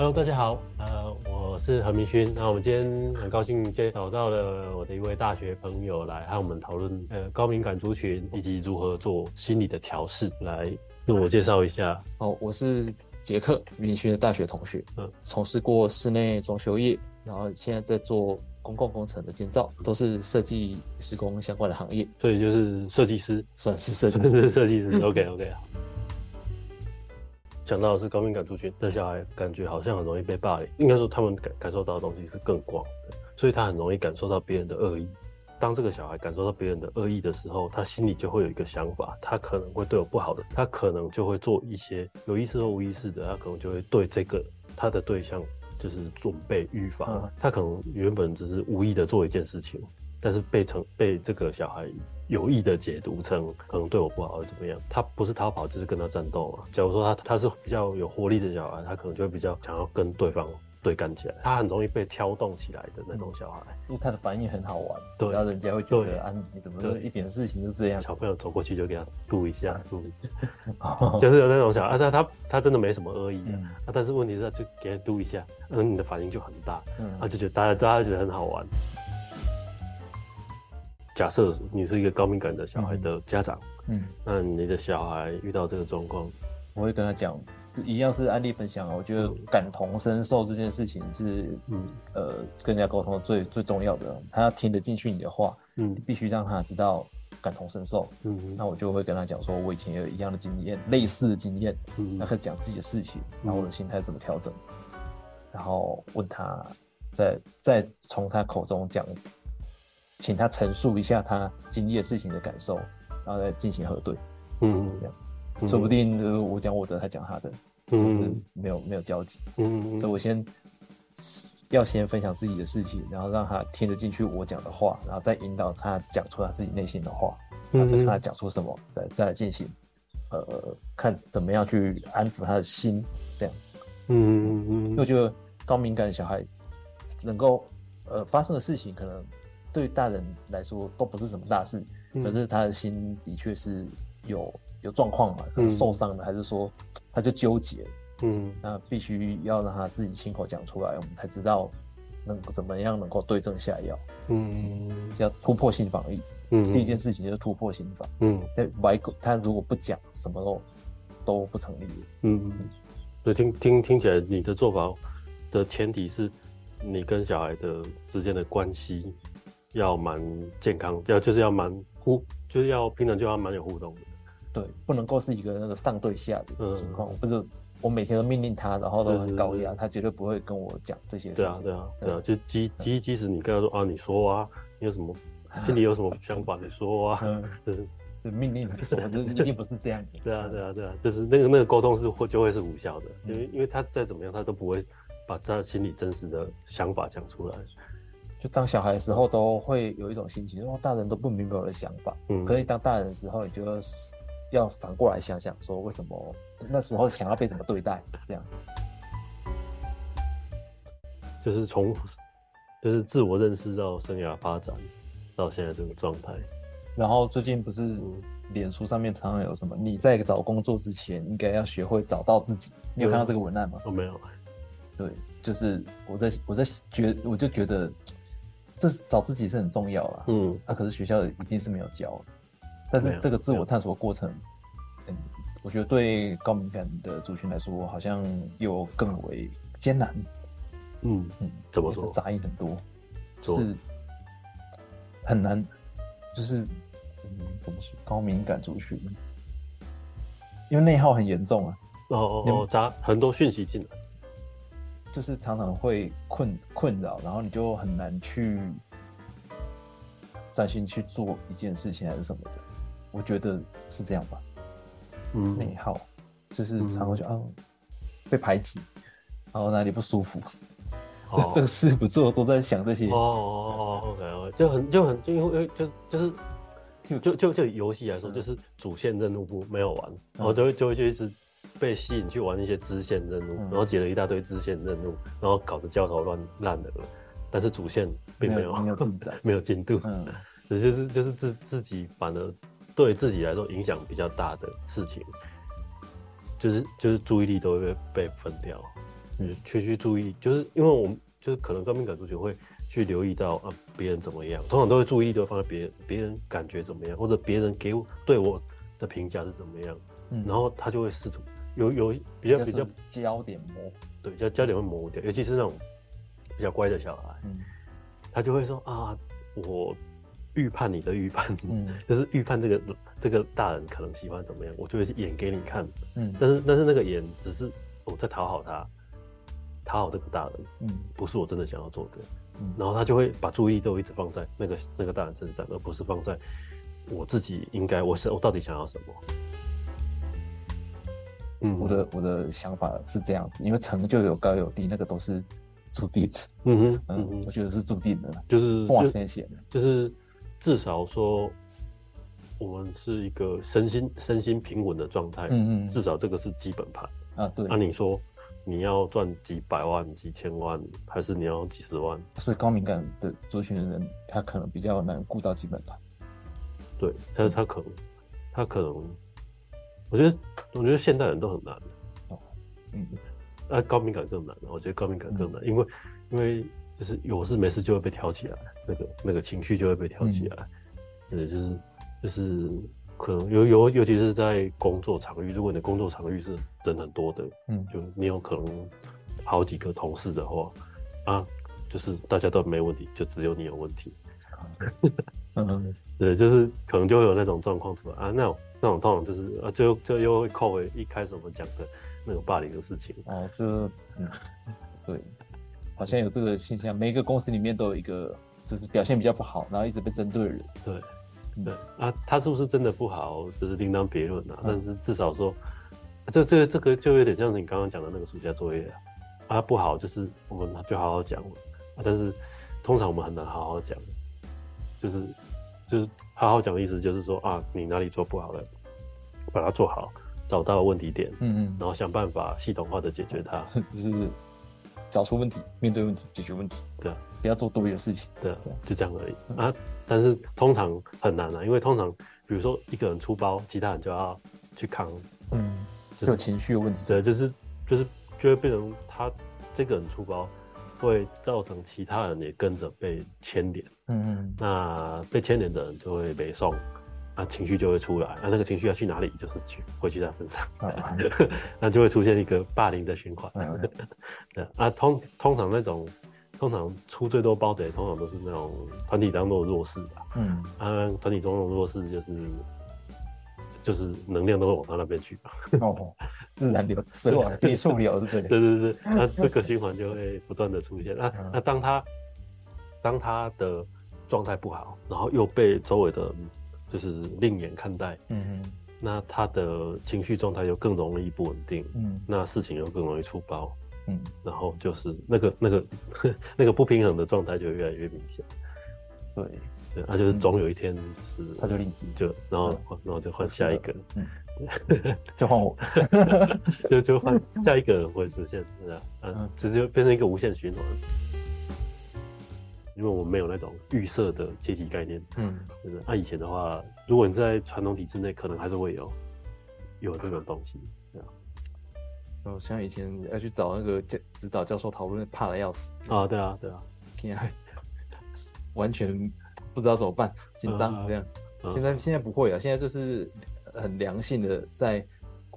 Hello，大家好，呃，我是何明勋。那我们今天很高兴接找到了我的一位大学朋友来和我们讨论，呃，高敏感族群以及如何做心理的调试。来自我介绍一下。哦，我是杰克，明勋的大学同学，嗯，从事过室内装修业，然后现在在做公共工程的建造，都是设计施工相关的行业，所以就是设计师，算是设计师，设计师。OK OK 好。讲到的是高敏感族群的小孩，感觉好像很容易被霸凌。应该说，他们感感受到的东西是更广的，所以他很容易感受到别人的恶意。当这个小孩感受到别人的恶意的时候，他心里就会有一个想法，他可能会对我不好的，他可能就会做一些有意识或无意识的，他可能就会对这个他的对象就是准备预防。他可能原本只是无意的做一件事情。但是被成被这个小孩有意的解读成可能对我不好，或怎么样？他不是逃跑，就是跟他战斗嘛。假如说他他是比较有活力的小孩，他可能就会比较想要跟对方对干起来。他很容易被挑动起来的那种小孩，就是他的反应很好玩，对，然后人家会觉得啊，你怎么一点事情就这样？小朋友走过去就给他嘟一下，嘟一下，就是有那种小孩，他他他真的没什么恶意啊，但是问题是就给他嘟一下，嗯，你的反应就很大，嗯，他就觉得大家大家觉得很好玩。假设你是一个高敏感的小孩的家长，嗯，那你的小孩遇到这个状况，我会跟他讲，一样是案例分享啊。我觉得感同身受这件事情是，嗯，呃，跟人家沟通最最重要的。他要听得进去你的话，嗯，必须让他知道感同身受，嗯，那我就会跟他讲说，我以前有一样的经验，类似的经验，嗯，然后讲自己的事情，然后我的心态怎么调整，然后问他，再再从他口中讲。请他陈述一下他经历的事情的感受，然后再进行核对。嗯，这样，说不定我讲我的，他讲他的，嗯，没有没有交集。嗯，所以我先要先分享自己的事情，然后让他听得进去我讲的话，然后再引导他讲出他自己内心的话，然后再看他讲出什么，再再来进行，呃，看怎么样去安抚他的心，这样。嗯嗯嗯。我觉得高敏感的小孩能够，呃，发生的事情可能。对大人来说都不是什么大事，可是他的心的确是有有状况嘛，可能受伤了，还是说他就纠结，嗯，那必须要让他自己亲口讲出来，我们才知道能怎么样能够对症下药，嗯，叫突破心防的意思，嗯，第一件事情就是突破心防，嗯，在外口他如果不讲，什么都都不成立，嗯，所以听听听起来你的做法的前提是你跟小孩的之间的关系。要蛮健康，要就是要蛮互，就是要平常就要蛮有互动的，对，不能够是一个那个上对下的情况，不是我每天都命令他，然后都很高压，他绝对不会跟我讲这些事。对啊，对啊，对。啊，就即即即使你跟他说啊，你说啊，你有什么 心里有什么想法，你说啊，就是。命令你说，就是一定不是这样。对啊，对啊，对啊，就是那个那个沟通是会就会是无效的，因为因为他再怎么样，他都不会把他心里真实的想法讲出来。就当小孩的时候，都会有一种心情，说大人都不明白我的想法。嗯，可以当大人的时候，你就要反过来想想，说为什么那时候想要被怎么对待？这样，就是从就是自我认识到生涯发展到现在这个状态。然后最近不是脸书上面常常有什么？你在找工作之前，应该要学会找到自己。你有看到这个文案吗？我没有。对，就是我在我在觉，我就觉得。这找自己是很重要啦。嗯，那可是学校一定是没有教，但是这个自我探索过程，嗯，我觉得对高敏感的族群来说，好像又更为艰难。嗯嗯，怎么说？杂音很多，是很难，就是嗯，怎么说？高敏感族群，因为内耗很严重啊。哦哦哦，杂很多讯息进来。就是常常会困困扰，然后你就很难去专心去做一件事情还是什么的，我觉得是这样吧。嗯，内耗就是常常就啊被排挤，然后哪里不舒服，这这个事不做都在想这些。哦哦哦，OK，就很就很就因为就就是就就就就游戏来说，就是主线任务不没有完，然后就会就会就一直。被吸引去玩一些支线任务，然后解了一大堆支线任务，然后搞得焦头烂烂的了。但是主线并没有没有进展，没有进度。嗯，也就是就是自自己反而对自己来说影响比较大的事情，就是就是注意力都会被被分掉。嗯，去去注意，就是因为我们就是可能高敏感族群会去留意到啊别人怎么样，通常都会注意力都放在别人别人感觉怎么样，或者别人给我对我的评价是怎么样，嗯，然后他就会试图有有比较比较。焦点模。糊，对，焦焦点会模糊掉，尤其是那种比较乖的小孩，嗯，他就会说啊我。预判你的预判，嗯，就是预判这个这个大人可能喜欢怎么样，我就会演给你看，嗯，但是但是那个演只是我在讨好他，讨好这个大人，嗯，不是我真的想要做的，嗯，然后他就会把注意力都一直放在那个那个大人身上，而不是放在我自己应该我是我到底想要什么，嗯，我的我的想法是这样子，因为成就有高有低，那个都是注定的，嗯哼，嗯，我觉得是注定的，就是哇塞写的，就是。至少说，我们是一个身心身心平稳的状态。嗯嗯。至少这个是基本盘啊。对。那你说你要赚几百万、几千万，还是你要几十万？所以高敏感的族群的人，他可能比较难顾到基本盘。对，他他可能他可能，我觉得我觉得现代人都很难。哦。嗯。那高敏感更难。我觉得高敏感更难，因为因为。就是有事没事就会被挑起来，那个那个情绪就会被挑起来，对，就是就是可能尤尤尤其是在工作场域，如果你的工作场域是人很多的，嗯，就你有可能好几个同事的话，啊，就是大家都没问题，就只有你有问题，嗯，对，就是可能就会有那种状况出来啊，那种那种通常就是啊，最后就又会扣回一开始我们讲的那个霸凌的事情，哦，就嗯，对。好像有这个现象，每一个公司里面都有一个，就是表现比较不好，然后一直被针对的人。对，对啊，他是不是真的不好，这是另当别论啊。但是至少说，这这这个就有点像你刚刚讲的那个暑假作业啊，啊不好，就是我们就好好讲，但是通常我们很难好好讲，就是就是好好讲的意思就是说啊，你哪里做不好了，把它做好，找到问题点，嗯嗯，然后想办法系统化的解决它，就是。找出问题，面对问题，解决问题，对，不要做多余的事情，对，就这样而已啊。但是通常很难啊，因为通常比如说一个人出包，其他人就要去扛，嗯，有情绪的问题，对，就是就是就会变成他这个人出包，会造成其他人也跟着被牵连，嗯嗯，那被牵连的人就会被送。啊，情绪就会出来，啊，那个情绪要去哪里，就是去回去他身上，那就会出现一个霸凌的循环。对啊，通通常那种通常出最多包的，通常都是那种团体当中的弱势吧。嗯，啊，团体中的弱势就是就是能量都会往他那边去。吧。哦，自然流，水往低处流，对。不对？对对对，那这个循环就会不断的出现。那那当他当他的状态不好，然后又被周围的就是另眼看待，嗯嗯，那他的情绪状态就更容易不稳定，嗯，那事情又更容易出包，嗯，然后就是那个那个 那个不平衡的状态就越来越明显，对，对，他就是总有一天是他就离职，就然后然后就换下一个，嗯，就换我，就就换下一个人会出现，是啊，嗯，直接变成一个无限循环。因为我们没有那种预设的阶级概念，嗯，就是按以前的话，如果你在传统体制内，可能还是会有有这种东西，对啊。哦，像以前要去找那个教指导教授讨论，怕的要死啊，对啊，对啊，现在 完全不知道怎么办，紧张这样。现在现在不会啊，现在就是很良性的在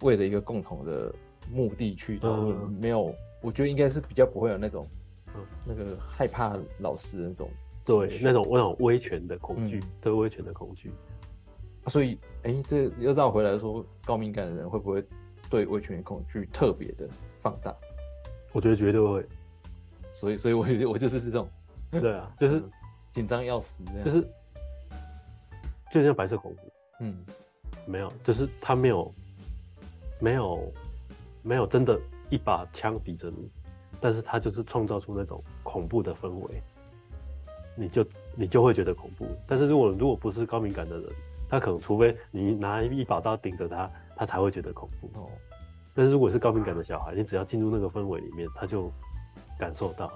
为了一个共同的目的去讨论，没有，我觉得应该是比较不会有那种。那个害怕老师那种，对，那种那种威权的恐惧，对威权的恐惧。所以，哎，这又绕回来说，高敏感的人会不会对威权的恐惧特别的放大？我觉得绝对会。所以，所以我觉得我就是这种，对啊，就是紧张要死，就是，就像白色恐怖，嗯，没有，就是他没有，没有，没有真的一把枪抵着你。但是他就是创造出那种恐怖的氛围，你就你就会觉得恐怖。但是如果如果不是高敏感的人，他可能除非你拿一把刀顶着他，他才会觉得恐怖。哦。但是如果是高敏感的小孩，你只要进入那个氛围里面，他就感受到。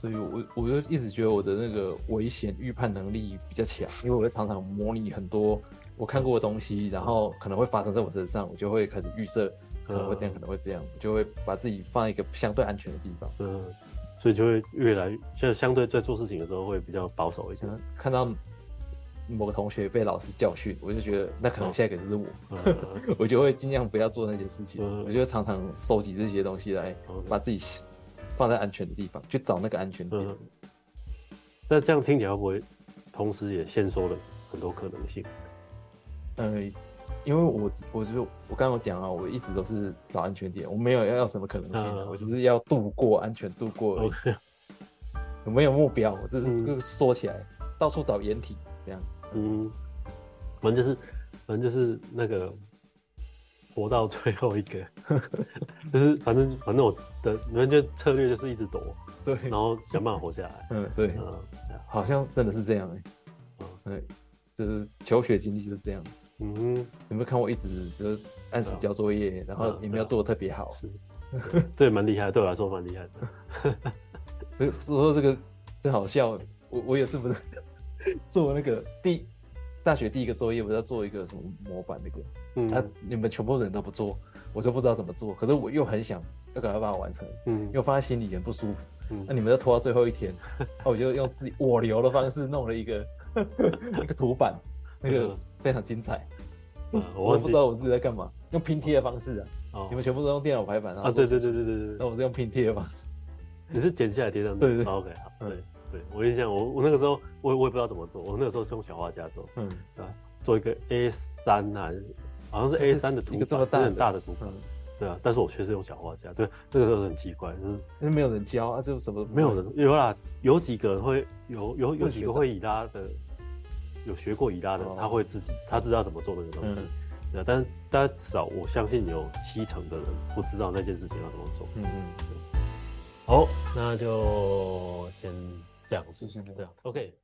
所以我我就一直觉得我的那个危险预判能力比较强，因为我会常常模拟很多我看过的东西，然后可能会发生在我身上，我就会开始预设可能会这样，可能会这样，就会把自己放在一个相对安全的地方。嗯，所以就会越来现在相对在做事情的时候会比较保守一些。看到某个同学被老师教训，我就觉得那可能下一个就是我，我就会尽量不要做那件事情。我就常常收集这些东西来把自己放在安全的地方，去找那个安全点。那这样听起来会不会同时也限缩了很多可能性？嗯。因为我我就我刚刚讲啊，我一直都是找安全点，我没有要要什么可能性，我就是要度过安全度过，有 没有目标？我这是就缩起来，到处找掩体这样。嗯，反正就是反正就是那个活到最后一个，就是反正反正我的你们就策略就是一直躲，对，然后想办法活下来。嗯，对，嗯，好像真的是这样哎，嗯，就是求学经历就是这样。嗯，有没有看我一直就是按时交作业，然后也没有做的特别好？是，对蛮厉害，对我来说蛮厉害的。所以说这个真好笑，我我也是不是 做那个第大学第一个作业，我要做一个什么模板那个，嗯，啊，你们全部人都不做，我就不知道怎么做。可是我又很想要赶快把它完成，嗯，又放在心里很不舒服。嗯，那你们都拖到最后一天，那 我就用自己我流的方式弄了一个 一个图板，那个。非常精彩，我不知道我自己在干嘛，用拼贴的方式啊。哦，你们全部都用电脑排版啊？对对对对对对。那我是用拼贴的方式。你是剪下来贴上去？对对。OK，好。对对，我印象我我那个时候我我也不知道怎么做，我那个时候是用小画家做，嗯，对吧？做一个 A 三啊，好像是 A 三的图，一个这么大很大的图，对啊。但是我确实用小画家，对，这个时候很奇怪，就是因为没有人教啊，就什么没有人有啦，有几个会有有有几个会以拉的。有学过以拉的，他会自己，他知道怎么做那个东西。对，但是大家至少我相信有七成的人不知道那件事情要怎么做。嗯嗯。好，那就先这样，谢谢这样。OK。